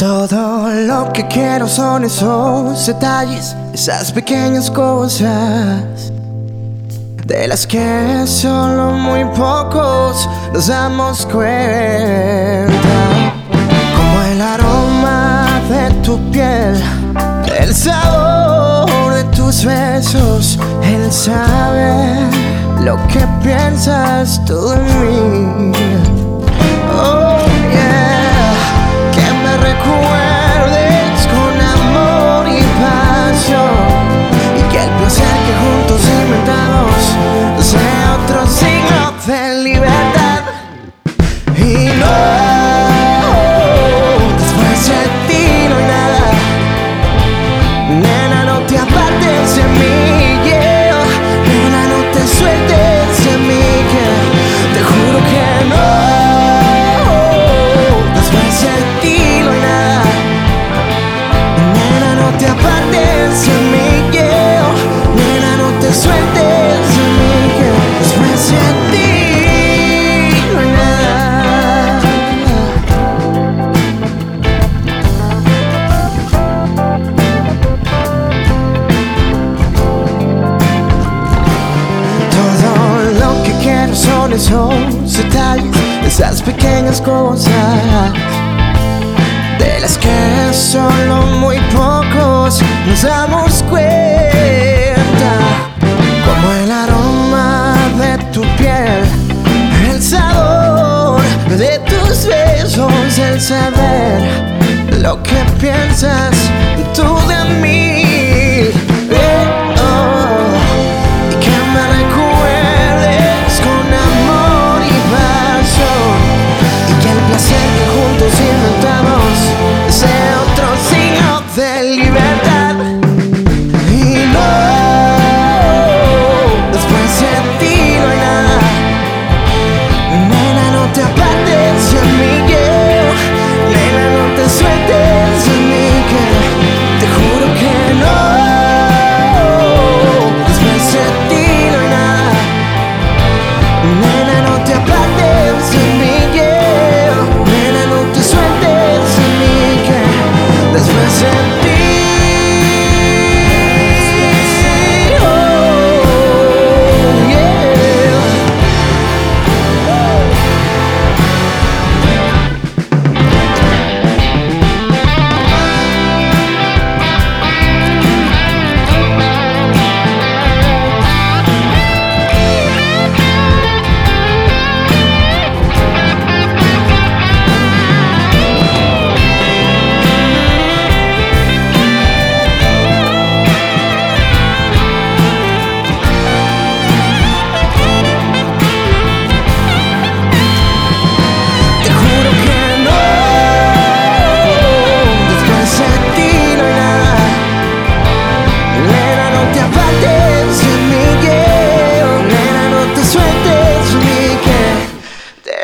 Todo lo que quiero son esos detalles, esas pequeñas cosas. De las que solo muy pocos nos damos cuenta. Como el aroma de tu piel, el sabor de tus besos, el saber lo que piensas tú de mí. es hospital, esas pequeñas cosas de las que solo muy pocos nos damos cuenta, como el aroma de tu piel, el sabor de tus besos, el saber lo que piensas tú de mí.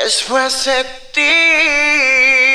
Pues después de ti.